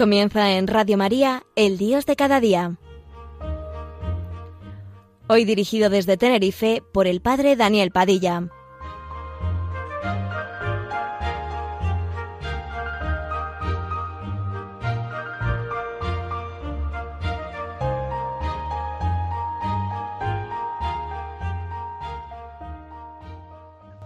Comienza en Radio María, El Dios de cada día. Hoy dirigido desde Tenerife por el Padre Daniel Padilla.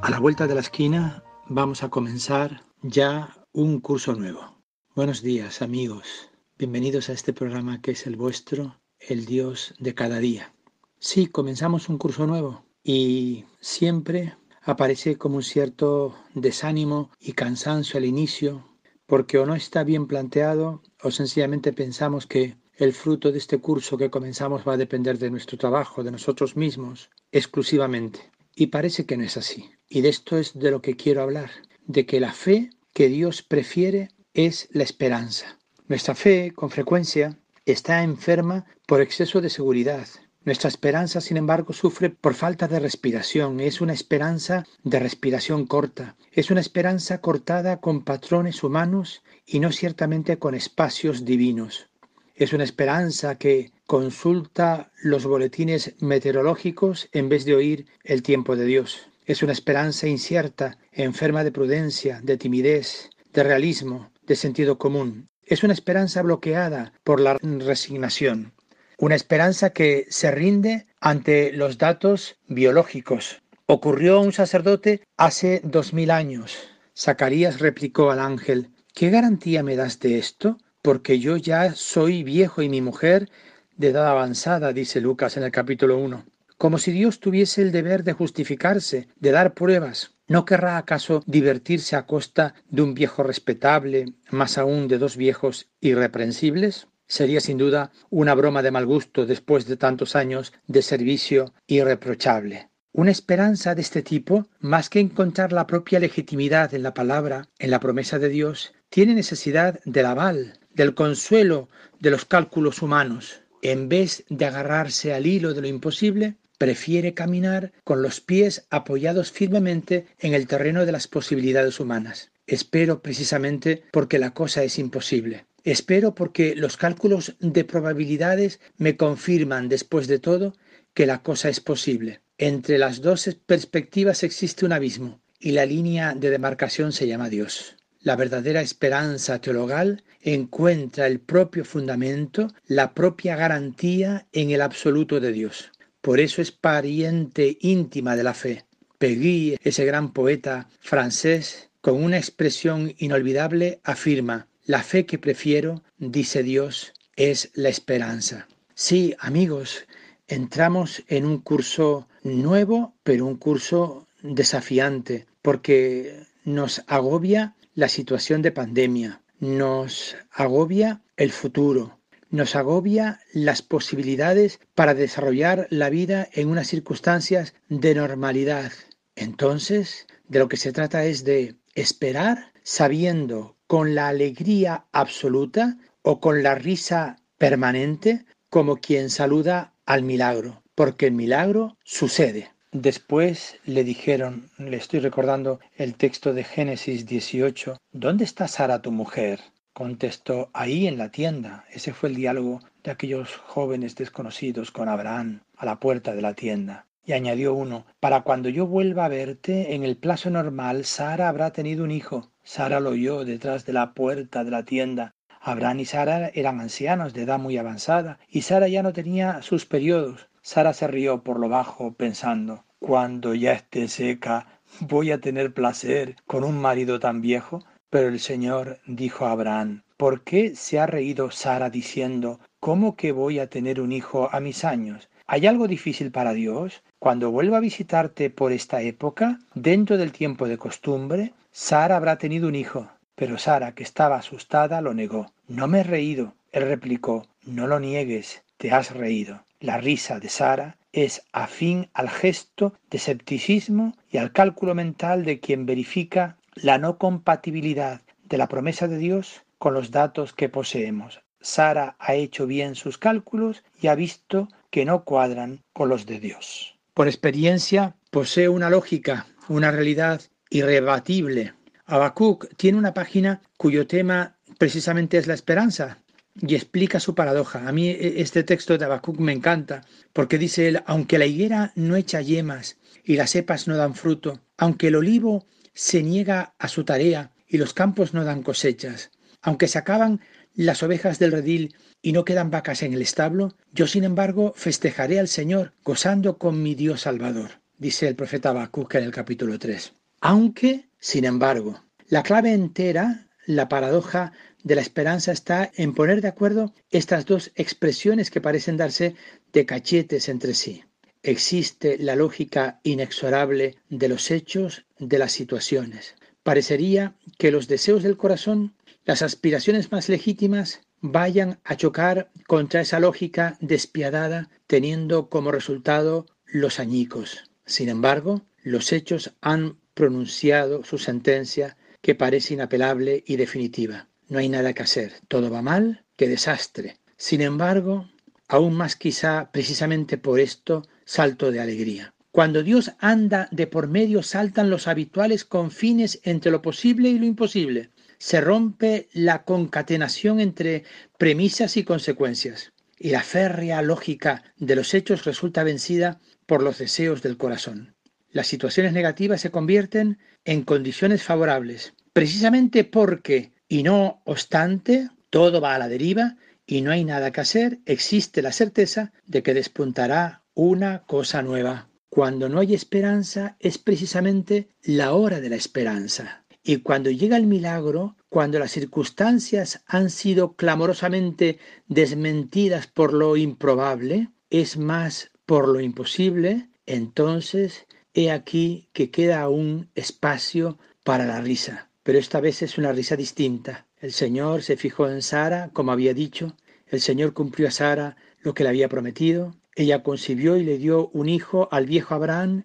A la vuelta de la esquina vamos a comenzar ya un curso nuevo. Buenos días amigos, bienvenidos a este programa que es el vuestro, el Dios de cada día. Sí, comenzamos un curso nuevo y siempre aparece como un cierto desánimo y cansancio al inicio, porque o no está bien planteado o sencillamente pensamos que el fruto de este curso que comenzamos va a depender de nuestro trabajo, de nosotros mismos, exclusivamente. Y parece que no es así. Y de esto es de lo que quiero hablar, de que la fe que Dios prefiere es la esperanza. Nuestra fe, con frecuencia, está enferma por exceso de seguridad. Nuestra esperanza, sin embargo, sufre por falta de respiración. Es una esperanza de respiración corta. Es una esperanza cortada con patrones humanos y no ciertamente con espacios divinos. Es una esperanza que consulta los boletines meteorológicos en vez de oír el tiempo de Dios. Es una esperanza incierta, enferma de prudencia, de timidez, de realismo, de sentido común. Es una esperanza bloqueada por la resignación, una esperanza que se rinde ante los datos biológicos. Ocurrió a un sacerdote hace dos mil años. Zacarías replicó al ángel, ¿qué garantía me das de esto? Porque yo ya soy viejo y mi mujer de edad avanzada, dice Lucas en el capítulo 1. Como si Dios tuviese el deber de justificarse, de dar pruebas. ¿No querrá acaso divertirse a costa de un viejo respetable, más aún de dos viejos irreprensibles? Sería sin duda una broma de mal gusto después de tantos años de servicio irreprochable. Una esperanza de este tipo, más que encontrar la propia legitimidad en la palabra, en la promesa de Dios, tiene necesidad del aval, del consuelo de los cálculos humanos. En vez de agarrarse al hilo de lo imposible, prefiere caminar con los pies apoyados firmemente en el terreno de las posibilidades humanas. Espero precisamente porque la cosa es imposible. Espero porque los cálculos de probabilidades me confirman después de todo que la cosa es posible. Entre las dos perspectivas existe un abismo y la línea de demarcación se llama Dios. La verdadera esperanza teologal encuentra el propio fundamento, la propia garantía en el absoluto de Dios. Por eso es pariente íntima de la fe. Pegui, ese gran poeta francés, con una expresión inolvidable afirma, la fe que prefiero, dice Dios, es la esperanza. Sí, amigos, entramos en un curso nuevo, pero un curso desafiante, porque nos agobia la situación de pandemia, nos agobia el futuro, nos agobia las posibilidades para desarrollar la vida en unas circunstancias de normalidad. Entonces, de lo que se trata es de esperar sabiendo con la alegría absoluta o con la risa permanente como quien saluda al milagro, porque el milagro sucede. Después le dijeron, le estoy recordando el texto de Génesis 18, ¿dónde está Sara tu mujer? Contestó, ahí en la tienda. Ese fue el diálogo de aquellos jóvenes desconocidos con Abraham a la puerta de la tienda. Y añadió uno, para cuando yo vuelva a verte, en el plazo normal, Sara habrá tenido un hijo. Sara lo oyó detrás de la puerta de la tienda. Abraham y Sara eran ancianos de edad muy avanzada, y Sara ya no tenía sus periodos. Sara se rió por lo bajo, pensando, cuando ya esté seca, voy a tener placer con un marido tan viejo. Pero el Señor dijo a Abraham, ¿por qué se ha reído Sara diciendo, ¿cómo que voy a tener un hijo a mis años? ¿Hay algo difícil para Dios? Cuando vuelva a visitarte por esta época, dentro del tiempo de costumbre, Sara habrá tenido un hijo. Pero Sara, que estaba asustada, lo negó. No me he reído. Él replicó, no lo niegues, te has reído. La risa de Sara es afín al gesto de escepticismo y al cálculo mental de quien verifica la no compatibilidad de la promesa de Dios con los datos que poseemos. Sara ha hecho bien sus cálculos y ha visto que no cuadran con los de Dios. Por experiencia, posee una lógica, una realidad irrebatible. Habacuc tiene una página cuyo tema precisamente es la esperanza y explica su paradoja. A mí e, este texto de Habacuc me encanta porque dice él, aunque la higuera no echa yemas y las cepas no dan fruto, aunque el olivo se niega a su tarea y los campos no dan cosechas, aunque se acaban las ovejas del redil y no quedan vacas en el establo, yo sin embargo festejaré al Señor, gozando con mi Dios Salvador, dice el profeta Habacuc en el capítulo 3. Aunque, sin embargo, la clave entera, la paradoja de la esperanza está en poner de acuerdo estas dos expresiones que parecen darse de cachetes entre sí. Existe la lógica inexorable de los hechos, de las situaciones. Parecería que los deseos del corazón, las aspiraciones más legítimas, vayan a chocar contra esa lógica despiadada, teniendo como resultado los añicos. Sin embargo, los hechos han pronunciado su sentencia que parece inapelable y definitiva. No hay nada que hacer, todo va mal, qué desastre. Sin embargo, aún más quizá precisamente por esto, salto de alegría. Cuando Dios anda de por medio saltan los habituales confines entre lo posible y lo imposible. Se rompe la concatenación entre premisas y consecuencias. Y la férrea lógica de los hechos resulta vencida por los deseos del corazón. Las situaciones negativas se convierten en condiciones favorables, precisamente porque, y no obstante, todo va a la deriva y no hay nada que hacer, existe la certeza de que despuntará una cosa nueva. Cuando no hay esperanza es precisamente la hora de la esperanza. Y cuando llega el milagro, cuando las circunstancias han sido clamorosamente desmentidas por lo improbable, es más por lo imposible, entonces he aquí que queda aún espacio para la risa. Pero esta vez es una risa distinta. El Señor se fijó en Sara, como había dicho. El Señor cumplió a Sara lo que le había prometido. Ella concibió y le dio un hijo al viejo Abraham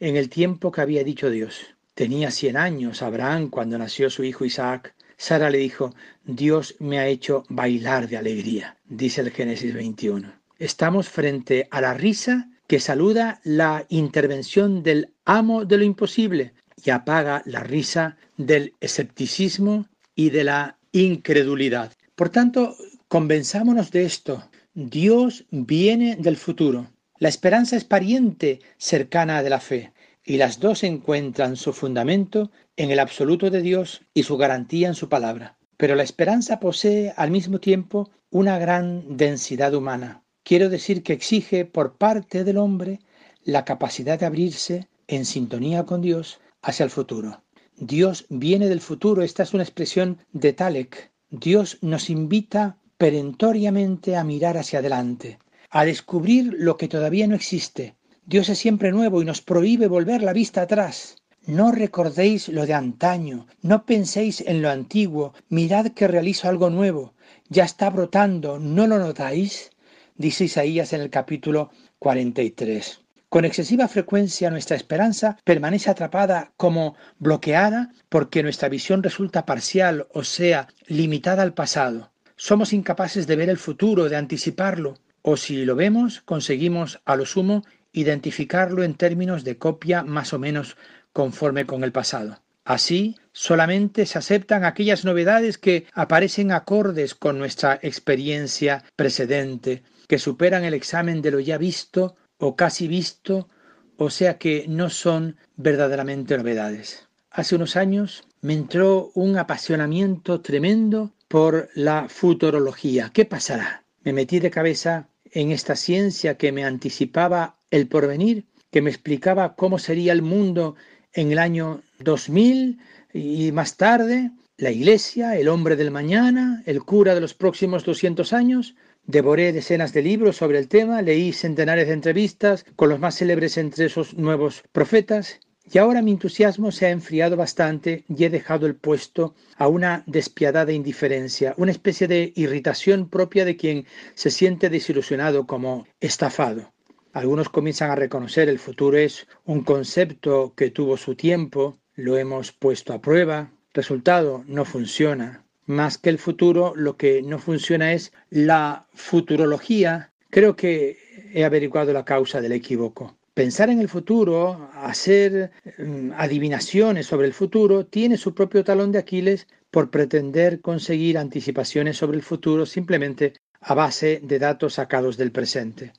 en el tiempo que había dicho Dios. Tenía cien años Abraham cuando nació su hijo Isaac. Sara le dijo, Dios me ha hecho bailar de alegría, dice el Génesis 21. Estamos frente a la risa que saluda la intervención del amo de lo imposible y apaga la risa del escepticismo y de la incredulidad. Por tanto, convenzámonos de esto. Dios viene del futuro. La esperanza es pariente cercana de la fe, y las dos encuentran su fundamento en el absoluto de Dios y su garantía en su palabra. Pero la esperanza posee al mismo tiempo una gran densidad humana. Quiero decir que exige por parte del hombre la capacidad de abrirse en sintonía con Dios hacia el futuro. Dios viene del futuro, esta es una expresión de Talek. Dios nos invita perentoriamente a mirar hacia adelante, a descubrir lo que todavía no existe. Dios es siempre nuevo y nos prohíbe volver la vista atrás. No recordéis lo de antaño, no penséis en lo antiguo, mirad que realizo algo nuevo, ya está brotando, ¿no lo notáis? Dice Isaías en el capítulo 43. Con excesiva frecuencia nuestra esperanza permanece atrapada como bloqueada porque nuestra visión resulta parcial, o sea, limitada al pasado. Somos incapaces de ver el futuro, de anticiparlo, o si lo vemos, conseguimos a lo sumo identificarlo en términos de copia más o menos conforme con el pasado. Así, solamente se aceptan aquellas novedades que aparecen acordes con nuestra experiencia precedente, que superan el examen de lo ya visto o casi visto, o sea que no son verdaderamente novedades. Hace unos años me entró un apasionamiento tremendo por la futurología. ¿Qué pasará? Me metí de cabeza en esta ciencia que me anticipaba el porvenir, que me explicaba cómo sería el mundo en el año 2000 y más tarde, la iglesia, el hombre del mañana, el cura de los próximos 200 años. Devoré decenas de libros sobre el tema, leí centenares de entrevistas con los más célebres entre esos nuevos profetas y ahora mi entusiasmo se ha enfriado bastante y he dejado el puesto a una despiadada indiferencia, una especie de irritación propia de quien se siente desilusionado como estafado. Algunos comienzan a reconocer el futuro es un concepto que tuvo su tiempo, lo hemos puesto a prueba, resultado no funciona. Más que el futuro, lo que no funciona es la futurología. Creo que he averiguado la causa del equívoco. Pensar en el futuro, hacer mm, adivinaciones sobre el futuro, tiene su propio talón de Aquiles por pretender conseguir anticipaciones sobre el futuro simplemente a base de datos sacados del presente.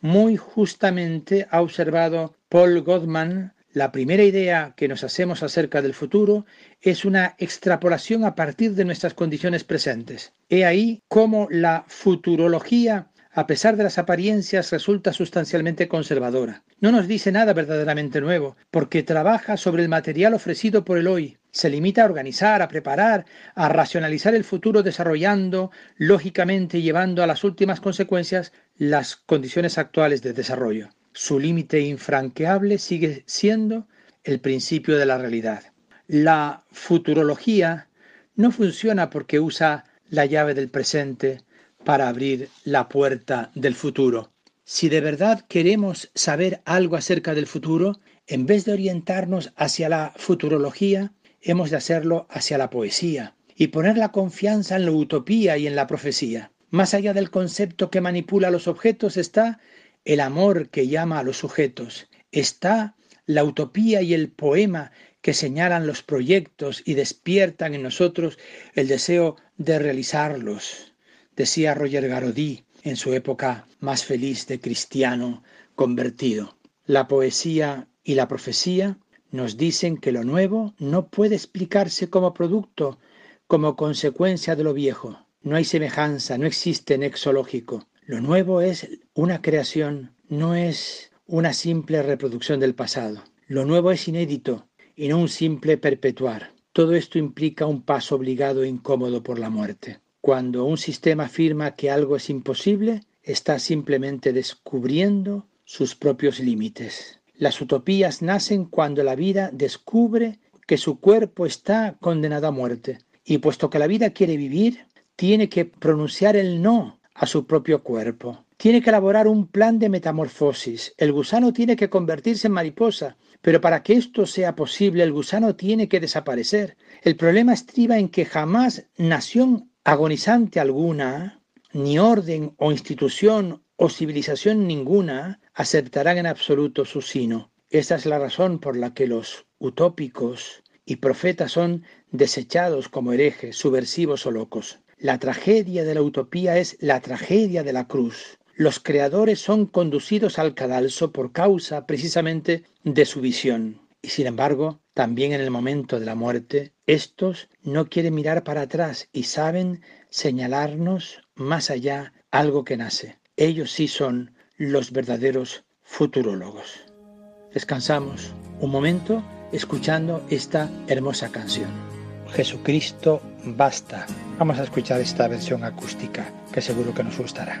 Muy justamente ha observado Paul Goldman la primera idea que nos hacemos acerca del futuro es una extrapolación a partir de nuestras condiciones presentes. He ahí cómo la futurología a pesar de las apariencias, resulta sustancialmente conservadora. No nos dice nada verdaderamente nuevo, porque trabaja sobre el material ofrecido por el hoy. Se limita a organizar, a preparar, a racionalizar el futuro desarrollando, lógicamente llevando a las últimas consecuencias las condiciones actuales de desarrollo. Su límite infranqueable sigue siendo el principio de la realidad. La futurología no funciona porque usa la llave del presente, para abrir la puerta del futuro. Si de verdad queremos saber algo acerca del futuro, en vez de orientarnos hacia la futurología, hemos de hacerlo hacia la poesía y poner la confianza en la utopía y en la profecía. Más allá del concepto que manipula los objetos está el amor que llama a los sujetos, está la utopía y el poema que señalan los proyectos y despiertan en nosotros el deseo de realizarlos decía Roger Garodí en su época más feliz de cristiano convertido. La poesía y la profecía nos dicen que lo nuevo no puede explicarse como producto, como consecuencia de lo viejo. No hay semejanza, no existe nexo lógico. Lo nuevo es una creación, no es una simple reproducción del pasado. Lo nuevo es inédito y no un simple perpetuar. Todo esto implica un paso obligado e incómodo por la muerte. Cuando un sistema afirma que algo es imposible, está simplemente descubriendo sus propios límites. Las utopías nacen cuando la vida descubre que su cuerpo está condenado a muerte. Y puesto que la vida quiere vivir, tiene que pronunciar el no a su propio cuerpo. Tiene que elaborar un plan de metamorfosis. El gusano tiene que convertirse en mariposa. Pero para que esto sea posible, el gusano tiene que desaparecer. El problema estriba en que jamás nación agonizante alguna, ni orden o institución o civilización ninguna aceptarán en absoluto su sino. Esta es la razón por la que los utópicos y profetas son desechados como herejes, subversivos o locos. La tragedia de la utopía es la tragedia de la cruz. Los creadores son conducidos al cadalso por causa precisamente de su visión. Y sin embargo, también en el momento de la muerte, estos no quieren mirar para atrás y saben señalarnos más allá algo que nace. Ellos sí son los verdaderos futurólogos. Descansamos un momento escuchando esta hermosa canción. Jesucristo basta. Vamos a escuchar esta versión acústica que seguro que nos gustará.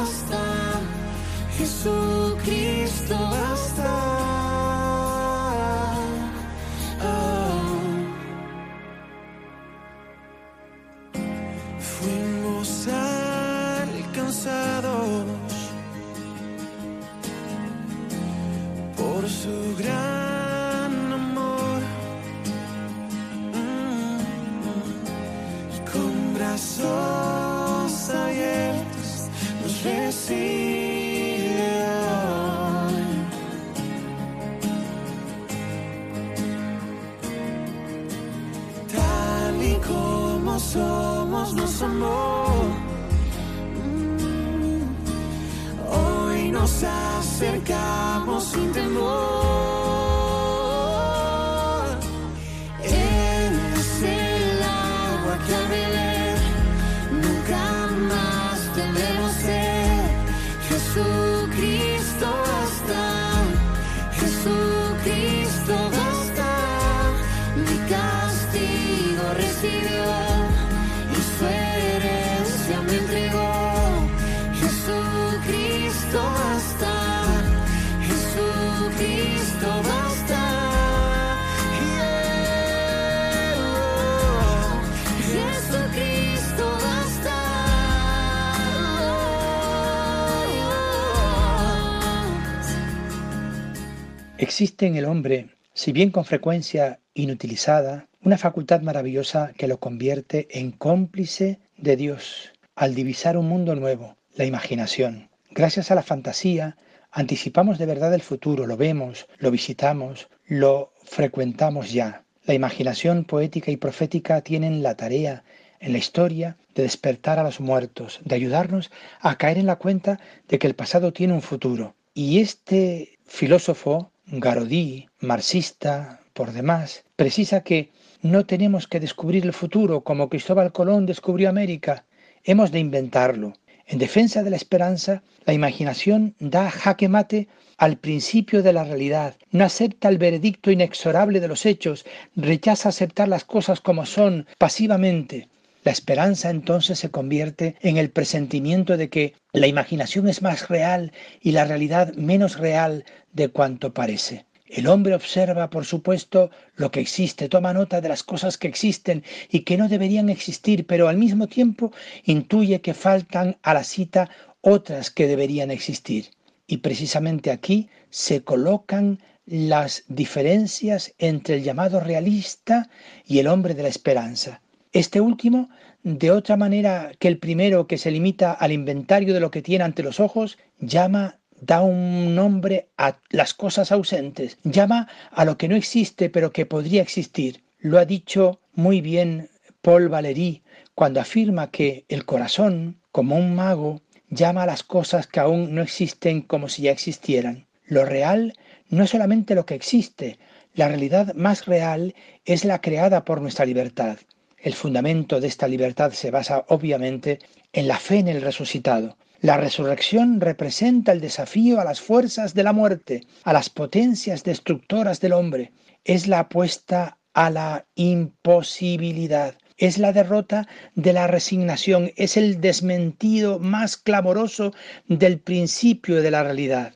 Mm. Hoy Existe en el hombre, si bien con frecuencia inutilizada, una facultad maravillosa que lo convierte en cómplice de Dios al divisar un mundo nuevo, la imaginación. Gracias a la fantasía, anticipamos de verdad el futuro, lo vemos, lo visitamos, lo frecuentamos ya. La imaginación poética y profética tienen la tarea en la historia de despertar a los muertos, de ayudarnos a caer en la cuenta de que el pasado tiene un futuro. Y este filósofo Garodí, marxista por demás, precisa que no tenemos que descubrir el futuro como Cristóbal Colón descubrió América, hemos de inventarlo. En defensa de la esperanza, la imaginación da jaque mate al principio de la realidad, no acepta el veredicto inexorable de los hechos, rechaza aceptar las cosas como son pasivamente. La esperanza entonces se convierte en el presentimiento de que la imaginación es más real y la realidad menos real de cuanto parece. El hombre observa, por supuesto, lo que existe, toma nota de las cosas que existen y que no deberían existir, pero al mismo tiempo intuye que faltan a la cita otras que deberían existir. Y precisamente aquí se colocan las diferencias entre el llamado realista y el hombre de la esperanza. Este último, de otra manera que el primero que se limita al inventario de lo que tiene ante los ojos, llama, da un nombre a las cosas ausentes, llama a lo que no existe pero que podría existir. Lo ha dicho muy bien Paul Valéry cuando afirma que el corazón, como un mago, llama a las cosas que aún no existen como si ya existieran. Lo real no es solamente lo que existe, la realidad más real es la creada por nuestra libertad. El fundamento de esta libertad se basa obviamente en la fe en el resucitado. La resurrección representa el desafío a las fuerzas de la muerte, a las potencias destructoras del hombre. Es la apuesta a la imposibilidad. Es la derrota de la resignación, es el desmentido más clamoroso del principio de la realidad.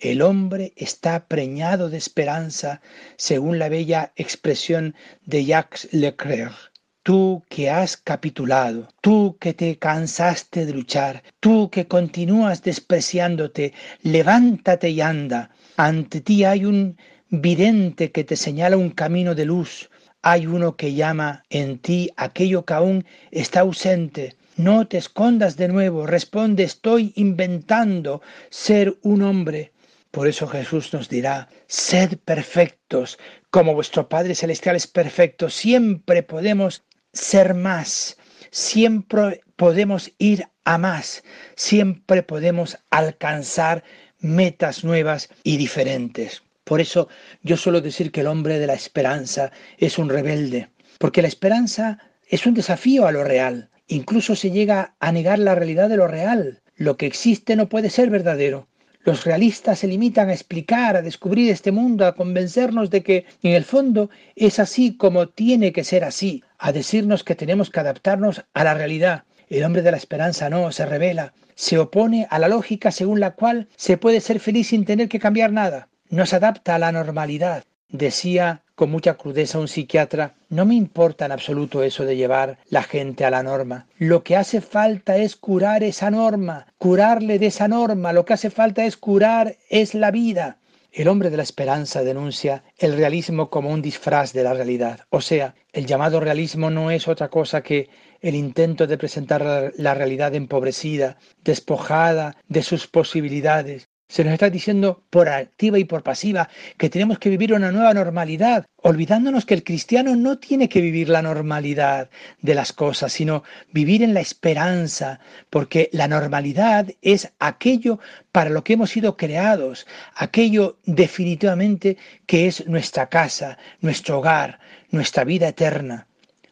El hombre está preñado de esperanza, según la bella expresión de Jacques Leclerc tú que has capitulado, tú que te cansaste de luchar, tú que continúas despreciándote, levántate y anda. Ante ti hay un vidente que te señala un camino de luz, hay uno que llama en ti aquello que aún está ausente. No te escondas de nuevo, responde, estoy inventando ser un hombre. Por eso Jesús nos dirá, sed perfectos, como vuestro Padre Celestial es perfecto. Siempre podemos ser más, siempre podemos ir a más, siempre podemos alcanzar metas nuevas y diferentes. Por eso yo suelo decir que el hombre de la esperanza es un rebelde, porque la esperanza es un desafío a lo real. Incluso se llega a negar la realidad de lo real. Lo que existe no puede ser verdadero. Los realistas se limitan a explicar, a descubrir este mundo, a convencernos de que en el fondo es así como tiene que ser así, a decirnos que tenemos que adaptarnos a la realidad. El hombre de la esperanza no, se revela, se opone a la lógica según la cual se puede ser feliz sin tener que cambiar nada. No se adapta a la normalidad. Decía con mucha crudeza un psiquiatra, no me importa en absoluto eso de llevar la gente a la norma. Lo que hace falta es curar esa norma, curarle de esa norma. Lo que hace falta es curar es la vida. El hombre de la esperanza denuncia el realismo como un disfraz de la realidad. O sea, el llamado realismo no es otra cosa que el intento de presentar la realidad empobrecida, despojada de sus posibilidades, Se nos está diciendo por activa y por pasiva que tenemos que vivir una nueva normalidad, olvidándonos que el cristiano no tiene que vivir la normalidad de las cosas, sino vivir en la esperanza, porque la normalidad es aquello para lo que hemos sido creados, aquello definitivamente que es nuestra casa, nuestro hogar, nuestra vida eterna.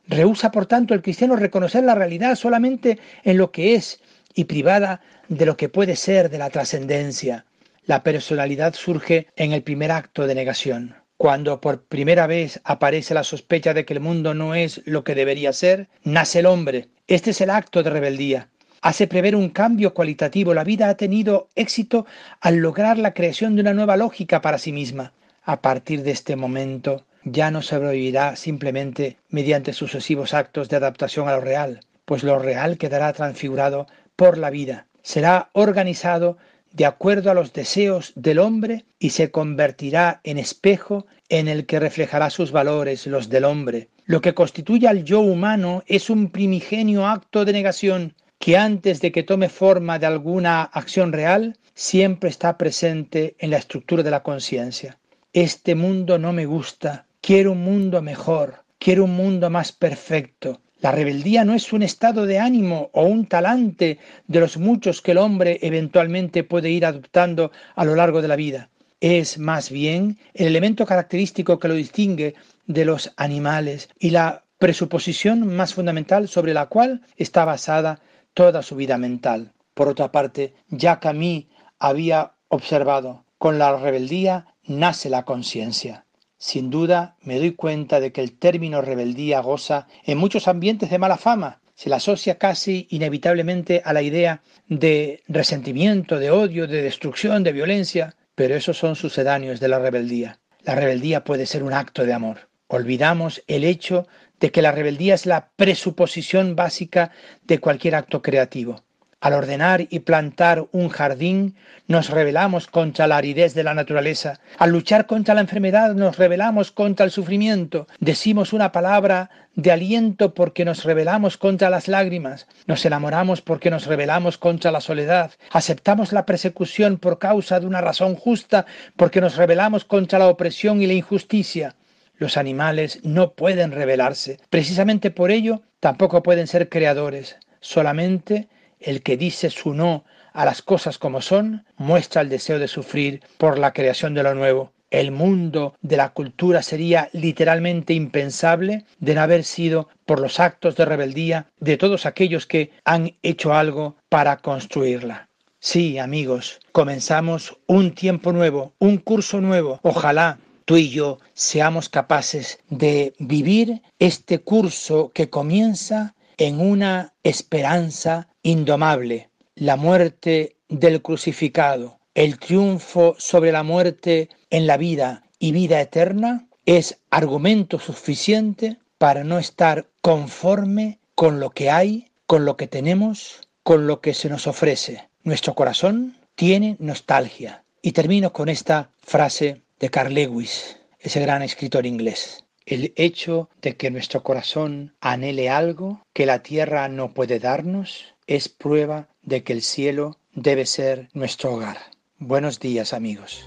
Rehúsa, por tanto, el cristiano reconocer la realidad solamente en lo que es y privada de lo que puede ser de la trascendencia. La personalidad surge en el primer acto de negación. Cuando por primera vez aparece la sospecha de que el mundo no es lo que debería ser, nace el hombre. Este es el acto de rebeldía. Hace prever un cambio cualitativo. La vida ha tenido éxito al lograr la creación de una nueva lógica para sí misma. A partir de este momento ya no sobrevivirá simplemente mediante sucesivos actos de adaptación a lo real, pues lo real quedará transfigurado por la vida. Será organizado de acuerdo a los deseos del hombre y se convertirá en espejo en el que reflejará sus valores, los del hombre. Lo que constituye al yo humano es un primigenio acto de negación que antes de que tome forma de alguna acción real, siempre está presente en la estructura de la conciencia. Este mundo no me gusta, quiero un mundo mejor, quiero un mundo más perfecto, la rebeldía no es un estado de ánimo o un talante de los muchos que el hombre eventualmente puede ir adoptando a lo largo de la vida. Es más bien el elemento característico que lo distingue de los animales y la presuposición más fundamental sobre la cual está basada toda su vida mental. Por otra parte, ya Camus había observado, con la rebeldía nace la conciencia. Sin duda me doy cuenta de que el término rebeldía goza en muchos ambientes de mala fama. Se la asocia casi inevitablemente a la idea de resentimiento, de odio, de destrucción, de violencia, pero esos son sucedáneos de la rebeldía. La rebeldía puede ser un acto de amor. Olvidamos el hecho de que la rebeldía es la presuposición básica de cualquier acto creativo. Al ordenar y plantar un jardín, nos rebelamos contra la aridez de la naturaleza. Al luchar contra la enfermedad, nos rebelamos contra el sufrimiento. Decimos una palabra de aliento porque nos rebelamos contra las lágrimas. Nos enamoramos porque nos rebelamos contra la soledad. Aceptamos la persecución por causa de una razón justa porque nos rebelamos contra la opresión y la injusticia. Los animales no pueden rebelarse. Precisamente por ello, tampoco pueden ser creadores. Solamente el que dice su no a las cosas como son muestra el deseo de sufrir por la creación de lo nuevo. El mundo de la cultura sería literalmente impensable de no haber sido por los actos de rebeldía de todos aquellos que han hecho algo para construirla. Sí, amigos, comenzamos un tiempo nuevo, un curso nuevo. Ojalá tú y yo seamos capaces de vivir este curso que comienza en una esperanza indomable, la muerte del crucificado, el triunfo sobre la muerte en la vida y vida eterna, es argumento suficiente para no estar conforme con lo que hay, con lo que tenemos, con lo que se nos ofrece. Nuestro corazón tiene nostalgia. Y termino con esta frase de Carl Lewis, ese gran escritor inglés. El hecho de que nuestro corazón anhele algo que la tierra no puede darnos es prueba de que el cielo debe ser nuestro hogar. Buenos días amigos.